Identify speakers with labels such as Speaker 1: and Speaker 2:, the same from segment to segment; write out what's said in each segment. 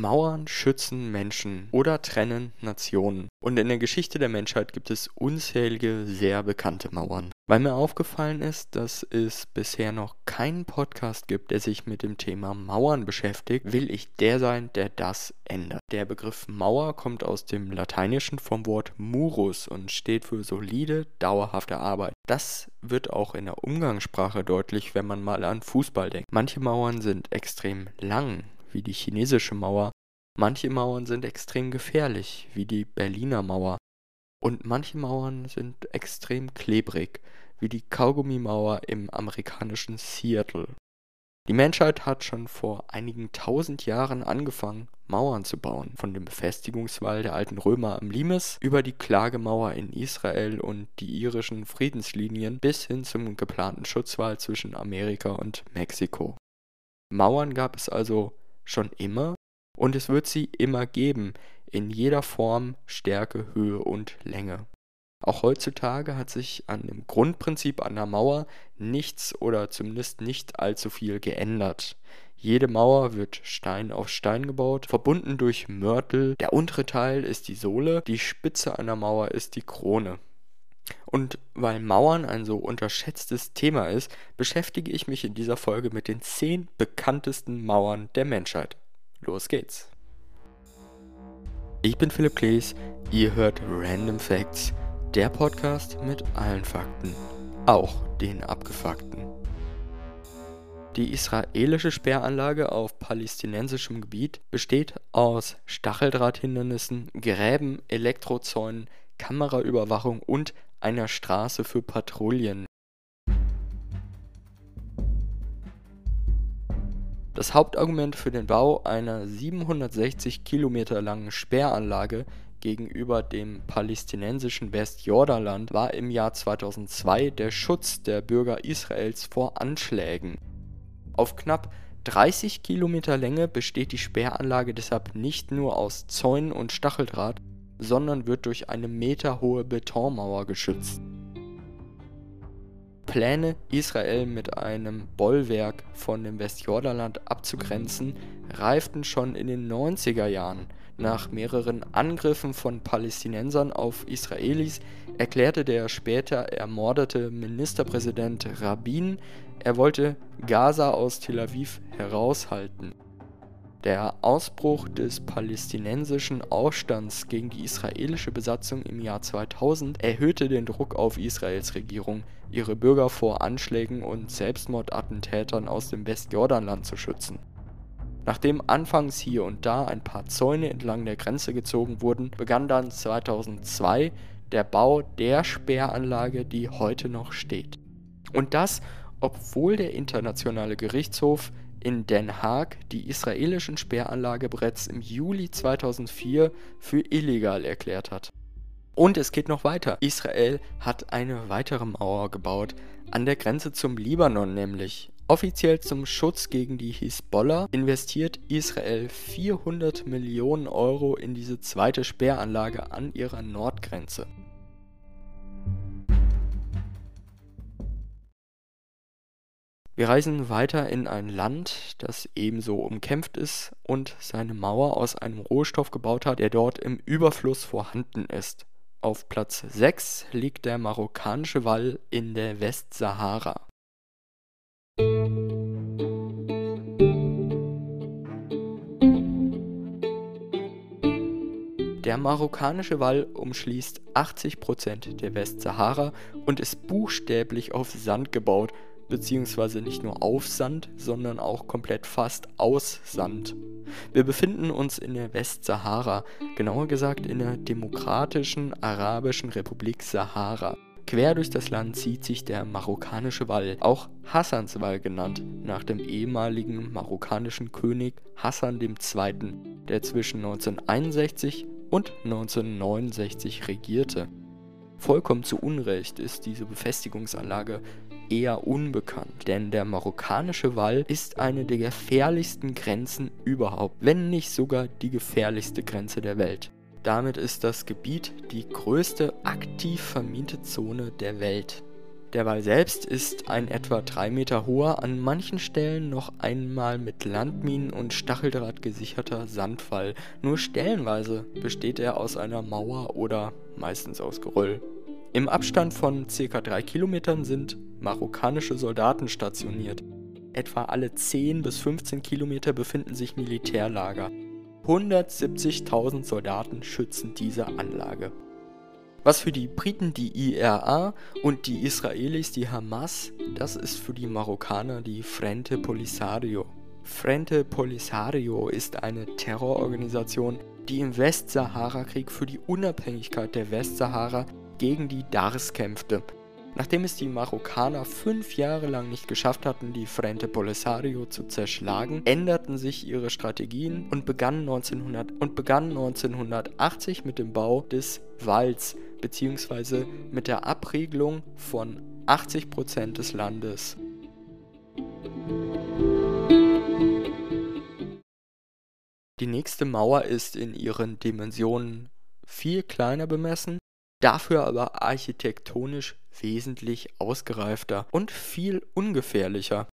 Speaker 1: Mauern schützen Menschen oder trennen Nationen. Und in der Geschichte der Menschheit gibt es unzählige sehr bekannte Mauern. Weil mir aufgefallen ist, dass es bisher noch keinen Podcast gibt, der sich mit dem Thema Mauern beschäftigt, will ich der sein, der das ändert. Der Begriff Mauer kommt aus dem Lateinischen vom Wort murus und steht für solide, dauerhafte Arbeit. Das wird auch in der Umgangssprache deutlich, wenn man mal an Fußball denkt. Manche Mauern sind extrem lang, wie die chinesische Mauer. Manche Mauern sind extrem gefährlich, wie die Berliner Mauer. Und manche Mauern sind extrem klebrig, wie die Kaugummimauer im amerikanischen Seattle. Die Menschheit hat schon vor einigen tausend Jahren angefangen, Mauern zu bauen, von dem Befestigungswall der alten Römer am Limes über die Klagemauer in Israel und die irischen Friedenslinien bis hin zum geplanten Schutzwall zwischen Amerika und Mexiko. Mauern gab es also schon immer und es wird sie immer geben, in jeder Form, Stärke, Höhe und Länge. Auch heutzutage hat sich an dem Grundprinzip einer Mauer nichts oder zumindest nicht allzu viel geändert. Jede Mauer wird Stein auf Stein gebaut, verbunden durch Mörtel. Der untere Teil ist die Sohle, die Spitze einer Mauer ist die Krone. Und weil Mauern ein so unterschätztes Thema ist, beschäftige ich mich in dieser Folge mit den zehn bekanntesten Mauern der Menschheit. Los geht's! Ich bin Philipp Klees, ihr hört Random Facts, der Podcast mit allen Fakten, auch den abgefuckten. Die israelische Sperranlage auf palästinensischem Gebiet besteht aus Stacheldrahthindernissen, Gräben, Elektrozäunen, Kameraüberwachung und einer Straße für Patrouillen. Das Hauptargument für den Bau einer 760 Kilometer langen Sperranlage gegenüber dem palästinensischen Westjordanland war im Jahr 2002 der Schutz der Bürger Israels vor Anschlägen. Auf knapp 30 Kilometer Länge besteht die Sperranlage deshalb nicht nur aus Zäunen und Stacheldraht, sondern wird durch eine meterhohe Betonmauer geschützt. Pläne, Israel mit einem Bollwerk von dem Westjordanland abzugrenzen, reiften schon in den 90er Jahren. Nach mehreren Angriffen von Palästinensern auf Israelis erklärte der später ermordete Ministerpräsident Rabin, er wollte Gaza aus Tel Aviv heraushalten. Der Ausbruch des palästinensischen Aufstands gegen die israelische Besatzung im Jahr 2000 erhöhte den Druck auf Israels Regierung, ihre Bürger vor Anschlägen und Selbstmordattentätern aus dem Westjordanland zu schützen. Nachdem anfangs hier und da ein paar Zäune entlang der Grenze gezogen wurden, begann dann 2002 der Bau der Sperranlage, die heute noch steht. Und das, obwohl der Internationale Gerichtshof in Den Haag die israelischen Sperranlage bereits im Juli 2004 für illegal erklärt hat. Und es geht noch weiter. Israel hat eine weitere Mauer gebaut, an der Grenze zum Libanon nämlich. Offiziell zum Schutz gegen die Hisbollah investiert Israel 400 Millionen Euro in diese zweite Sperranlage an ihrer Nordgrenze. Wir reisen weiter in ein Land, das ebenso umkämpft ist und seine Mauer aus einem Rohstoff gebaut hat, der dort im Überfluss vorhanden ist. Auf Platz 6 liegt der marokkanische Wall in der Westsahara. Der marokkanische Wall umschließt 80% der Westsahara und ist buchstäblich auf Sand gebaut beziehungsweise nicht nur auf Sand, sondern auch komplett fast aus Sand. Wir befinden uns in der Westsahara, genauer gesagt in der Demokratischen Arabischen Republik Sahara. Quer durch das Land zieht sich der marokkanische Wall, auch Hassans Wall genannt, nach dem ehemaligen marokkanischen König Hassan II., der zwischen 1961 und 1969 regierte. Vollkommen zu Unrecht ist diese Befestigungsanlage eher unbekannt, denn der marokkanische Wall ist eine der gefährlichsten Grenzen überhaupt, wenn nicht sogar die gefährlichste Grenze der Welt. Damit ist das Gebiet die größte aktiv vermiente Zone der Welt. Der Wall selbst ist ein etwa 3 Meter hoher, an manchen Stellen noch einmal mit Landminen und Stacheldraht gesicherter Sandwall. Nur stellenweise besteht er aus einer Mauer oder meistens aus Geröll. Im Abstand von ca. 3 Kilometern sind marokkanische Soldaten stationiert. Etwa alle 10 bis 15 Kilometer befinden sich Militärlager. 170.000 Soldaten schützen diese Anlage. Was für die Briten die IRA und die Israelis die Hamas, das ist für die Marokkaner die Frente Polisario. Frente Polisario ist eine Terrororganisation, die im Westsahara-Krieg für die Unabhängigkeit der Westsahara gegen die Dars kämpfte. Nachdem es die Marokkaner fünf Jahre lang nicht geschafft hatten, die Frente Polisario zu zerschlagen, änderten sich ihre Strategien und begannen, 1900, und begannen 1980 mit dem Bau des Walls bzw. mit der Abriegelung von 80% des Landes. Die nächste Mauer ist in ihren Dimensionen viel kleiner bemessen dafür aber architektonisch wesentlich ausgereifter und viel ungefährlicher.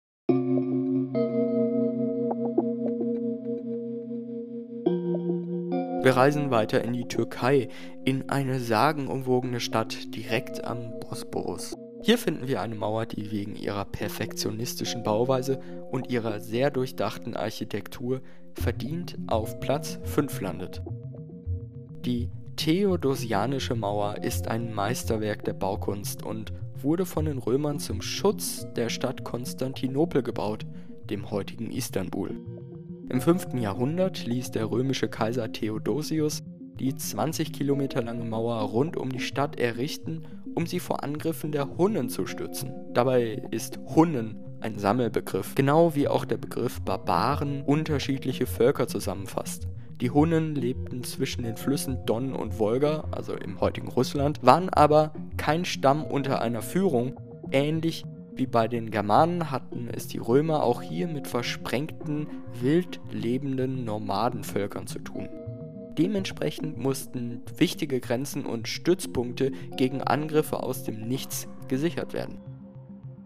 Speaker 1: Wir reisen weiter in die Türkei, in eine sagenumwogene Stadt direkt am Bosporus. Hier finden wir eine Mauer, die wegen ihrer perfektionistischen Bauweise und ihrer sehr durchdachten Architektur verdient auf Platz 5 landet. Die Theodosianische Mauer ist ein Meisterwerk der Baukunst und wurde von den Römern zum Schutz der Stadt Konstantinopel gebaut, dem heutigen Istanbul. Im 5. Jahrhundert ließ der römische Kaiser Theodosius die 20 Kilometer lange Mauer rund um die Stadt errichten, um sie vor Angriffen der Hunnen zu stützen. Dabei ist Hunnen ein Sammelbegriff, genau wie auch der Begriff Barbaren unterschiedliche Völker zusammenfasst. Die Hunnen lebten zwischen den Flüssen Don und Wolga, also im heutigen Russland, waren aber kein Stamm unter einer Führung. Ähnlich wie bei den Germanen hatten es die Römer auch hier mit versprengten, wild lebenden Nomadenvölkern zu tun. Dementsprechend mussten wichtige Grenzen und Stützpunkte gegen Angriffe aus dem Nichts gesichert werden.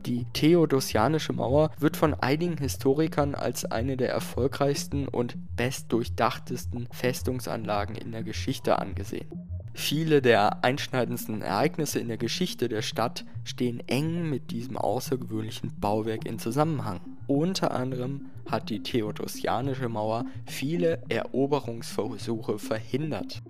Speaker 1: Die Theodosianische Mauer wird von einigen Historikern als eine der erfolgreichsten und bestdurchdachtesten Festungsanlagen in der Geschichte angesehen. Viele der einschneidendsten Ereignisse in der Geschichte der Stadt stehen eng mit diesem außergewöhnlichen Bauwerk in Zusammenhang. Unter anderem hat die Theodosianische Mauer viele Eroberungsversuche verhindert.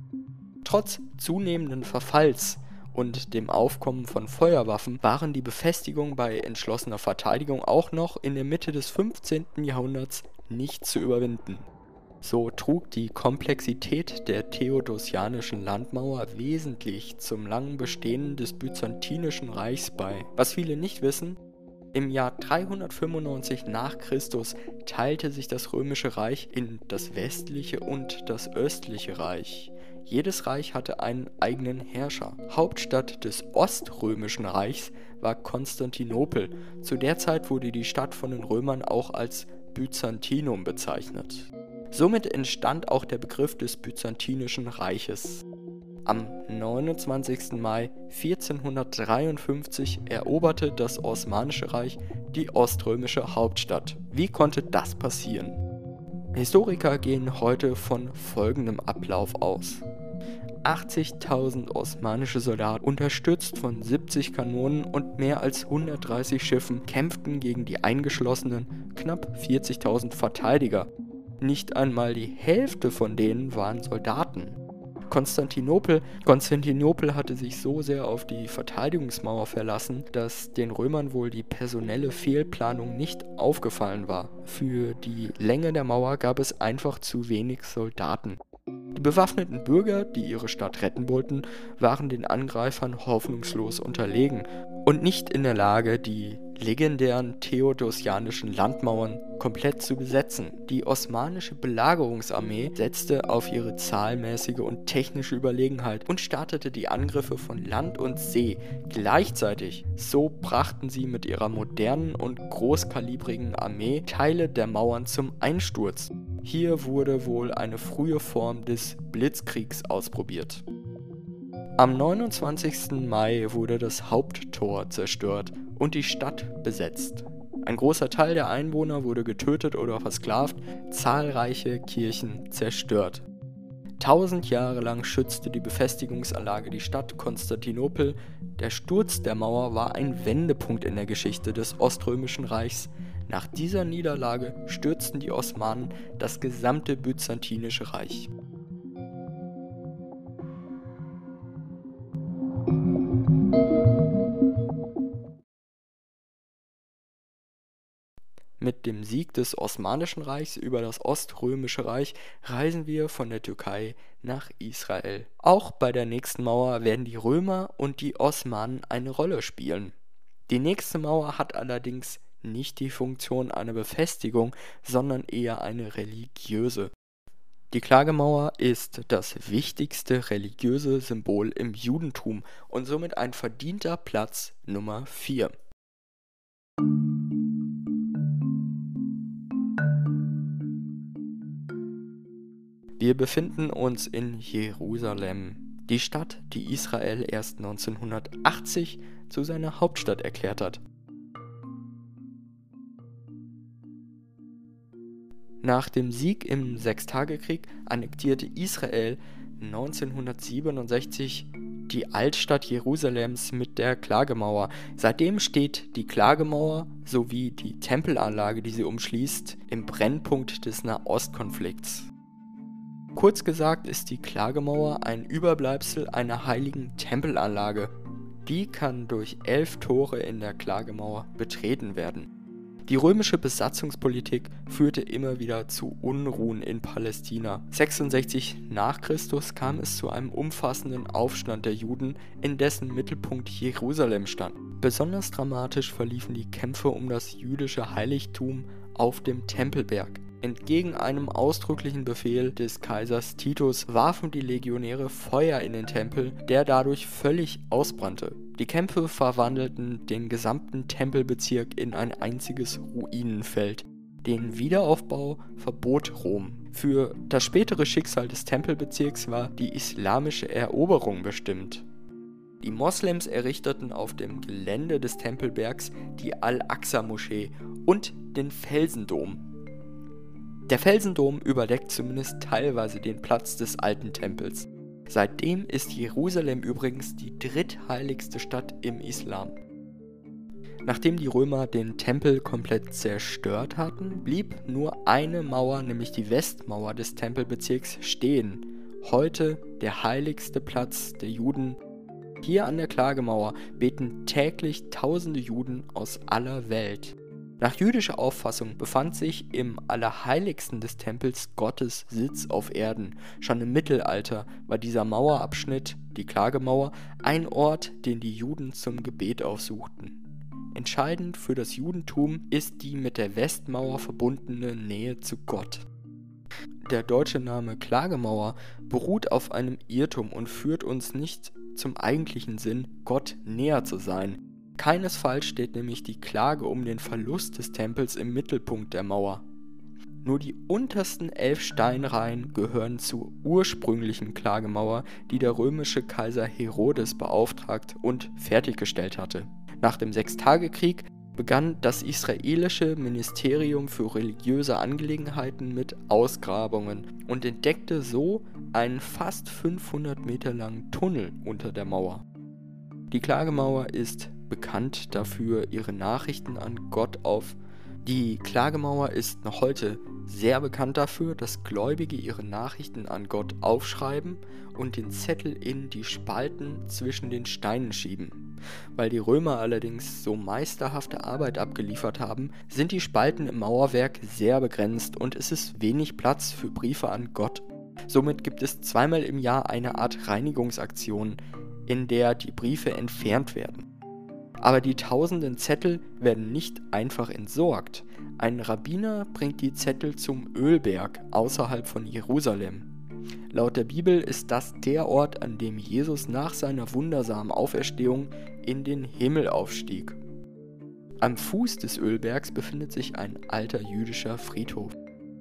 Speaker 1: Trotz zunehmenden Verfalls und dem Aufkommen von Feuerwaffen waren die Befestigungen bei entschlossener Verteidigung auch noch in der Mitte des 15. Jahrhunderts nicht zu überwinden. So trug die Komplexität der theodosianischen Landmauer wesentlich zum langen Bestehen des Byzantinischen Reichs bei. Was viele nicht wissen, im Jahr 395 nach Christus teilte sich das römische Reich in das westliche und das östliche Reich. Jedes Reich hatte einen eigenen Herrscher. Hauptstadt des Oströmischen Reichs war Konstantinopel. Zu der Zeit wurde die Stadt von den Römern auch als Byzantinum bezeichnet. Somit entstand auch der Begriff des Byzantinischen Reiches. Am 29. Mai 1453 eroberte das Osmanische Reich die oströmische Hauptstadt. Wie konnte das passieren? Historiker gehen heute von folgendem Ablauf aus. 80.000 osmanische Soldaten, unterstützt von 70 Kanonen und mehr als 130 Schiffen, kämpften gegen die eingeschlossenen knapp 40.000 Verteidiger. Nicht einmal die Hälfte von denen waren Soldaten. Konstantinopel, Konstantinopel hatte sich so sehr auf die Verteidigungsmauer verlassen, dass den Römern wohl die personelle Fehlplanung nicht aufgefallen war. Für die Länge der Mauer gab es einfach zu wenig Soldaten. Die bewaffneten Bürger, die ihre Stadt retten wollten, waren den Angreifern hoffnungslos unterlegen und nicht in der Lage, die legendären theodosianischen Landmauern komplett zu besetzen. Die osmanische Belagerungsarmee setzte auf ihre zahlmäßige und technische Überlegenheit und startete die Angriffe von Land und See gleichzeitig. So brachten sie mit ihrer modernen und großkalibrigen Armee Teile der Mauern zum Einsturz. Hier wurde wohl eine frühe Form des Blitzkriegs ausprobiert. Am 29. Mai wurde das Haupttor zerstört und die Stadt besetzt. Ein großer Teil der Einwohner wurde getötet oder versklavt, zahlreiche Kirchen zerstört. Tausend Jahre lang schützte die Befestigungsanlage die Stadt Konstantinopel. Der Sturz der Mauer war ein Wendepunkt in der Geschichte des Oströmischen Reichs. Nach dieser Niederlage stürzten die Osmanen das gesamte Byzantinische Reich. Mit dem Sieg des Osmanischen Reichs über das Oströmische Reich reisen wir von der Türkei nach Israel. Auch bei der nächsten Mauer werden die Römer und die Osmanen eine Rolle spielen. Die nächste Mauer hat allerdings nicht die Funktion einer Befestigung, sondern eher eine religiöse. Die Klagemauer ist das wichtigste religiöse Symbol im Judentum und somit ein verdienter Platz Nummer 4. Wir befinden uns in Jerusalem, die Stadt, die Israel erst 1980 zu seiner Hauptstadt erklärt hat. Nach dem Sieg im Sechstagekrieg annektierte Israel 1967 die Altstadt Jerusalems mit der Klagemauer. Seitdem steht die Klagemauer sowie die Tempelanlage, die sie umschließt, im Brennpunkt des Nahostkonflikts. Kurz gesagt ist die Klagemauer ein Überbleibsel einer heiligen Tempelanlage. Die kann durch elf Tore in der Klagemauer betreten werden. Die römische Besatzungspolitik führte immer wieder zu Unruhen in Palästina. 66 nach Christus kam es zu einem umfassenden Aufstand der Juden, in dessen Mittelpunkt Jerusalem stand. Besonders dramatisch verliefen die Kämpfe um das jüdische Heiligtum auf dem Tempelberg. Entgegen einem ausdrücklichen Befehl des Kaisers Titus warfen die Legionäre Feuer in den Tempel, der dadurch völlig ausbrannte. Die Kämpfe verwandelten den gesamten Tempelbezirk in ein einziges Ruinenfeld. Den Wiederaufbau verbot Rom. Für das spätere Schicksal des Tempelbezirks war die islamische Eroberung bestimmt. Die Moslems errichteten auf dem Gelände des Tempelbergs die Al-Aqsa-Moschee und den Felsendom, der Felsendom überdeckt zumindest teilweise den Platz des alten Tempels. Seitdem ist Jerusalem übrigens die drittheiligste Stadt im Islam. Nachdem die Römer den Tempel komplett zerstört hatten, blieb nur eine Mauer, nämlich die Westmauer des Tempelbezirks, stehen. Heute der heiligste Platz der Juden. Hier an der Klagemauer beten täglich tausende Juden aus aller Welt. Nach jüdischer Auffassung befand sich im Allerheiligsten des Tempels Gottes Sitz auf Erden. Schon im Mittelalter war dieser Mauerabschnitt, die Klagemauer, ein Ort, den die Juden zum Gebet aufsuchten. Entscheidend für das Judentum ist die mit der Westmauer verbundene Nähe zu Gott. Der deutsche Name Klagemauer beruht auf einem Irrtum und führt uns nicht zum eigentlichen Sinn, Gott näher zu sein. Keinesfalls steht nämlich die Klage um den Verlust des Tempels im Mittelpunkt der Mauer. Nur die untersten elf Steinreihen gehören zur ursprünglichen Klagemauer, die der römische Kaiser Herodes beauftragt und fertiggestellt hatte. Nach dem Sechstagekrieg begann das israelische Ministerium für religiöse Angelegenheiten mit Ausgrabungen und entdeckte so einen fast 500 Meter langen Tunnel unter der Mauer. Die Klagemauer ist bekannt dafür, ihre Nachrichten an Gott auf. Die Klagemauer ist noch heute sehr bekannt dafür, dass Gläubige ihre Nachrichten an Gott aufschreiben und den Zettel in die Spalten zwischen den Steinen schieben. Weil die Römer allerdings so meisterhafte Arbeit abgeliefert haben, sind die Spalten im Mauerwerk sehr begrenzt und es ist wenig Platz für Briefe an Gott. Somit gibt es zweimal im Jahr eine Art Reinigungsaktion, in der die Briefe entfernt werden. Aber die tausenden Zettel werden nicht einfach entsorgt. Ein Rabbiner bringt die Zettel zum Ölberg außerhalb von Jerusalem. Laut der Bibel ist das der Ort, an dem Jesus nach seiner wundersamen Auferstehung in den Himmel aufstieg. Am Fuß des Ölbergs befindet sich ein alter jüdischer Friedhof.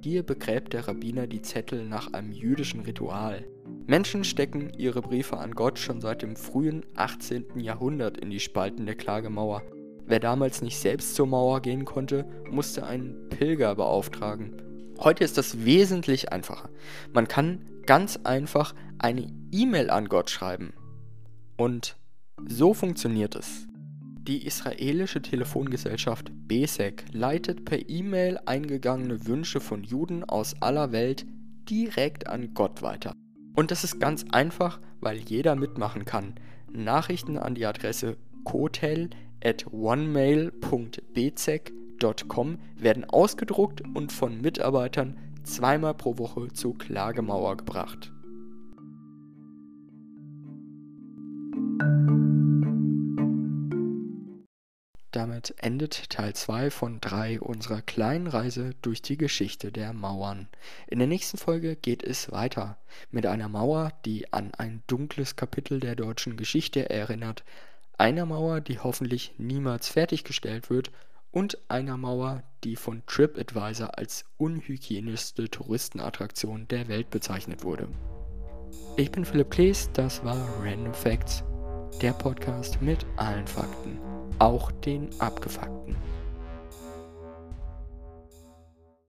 Speaker 1: Hier begräbt der Rabbiner die Zettel nach einem jüdischen Ritual. Menschen stecken ihre Briefe an Gott schon seit dem frühen 18. Jahrhundert in die Spalten der Klagemauer. Wer damals nicht selbst zur Mauer gehen konnte, musste einen Pilger beauftragen. Heute ist das wesentlich einfacher. Man kann ganz einfach eine E-Mail an Gott schreiben. Und so funktioniert es. Die israelische Telefongesellschaft BESEC leitet per E-Mail eingegangene Wünsche von Juden aus aller Welt direkt an Gott weiter. Und das ist ganz einfach, weil jeder mitmachen kann. Nachrichten an die Adresse kotel at onemail.bezek.com werden ausgedruckt und von Mitarbeitern zweimal pro Woche zur Klagemauer gebracht. Damit endet Teil 2 von 3 unserer kleinen Reise durch die Geschichte der Mauern. In der nächsten Folge geht es weiter mit einer Mauer, die an ein dunkles Kapitel der deutschen Geschichte erinnert, einer Mauer, die hoffentlich niemals fertiggestellt wird und einer Mauer, die von TripAdvisor als unhygienischste Touristenattraktion der Welt bezeichnet wurde. Ich bin Philipp Klees, das war Random Facts, der Podcast mit allen Fakten auch den abgefuckten.